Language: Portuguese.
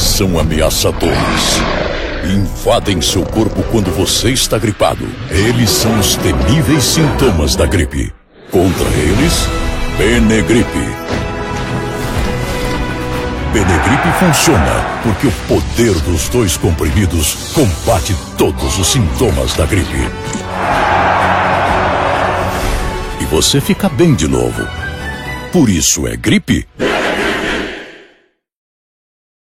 São ameaçadores. Invadem seu corpo quando você está gripado. Eles são os temíveis sintomas da gripe. Contra eles, Benegripe. Benegripe funciona porque o poder dos dois comprimidos combate todos os sintomas da gripe. E você fica bem de novo. Por isso é gripe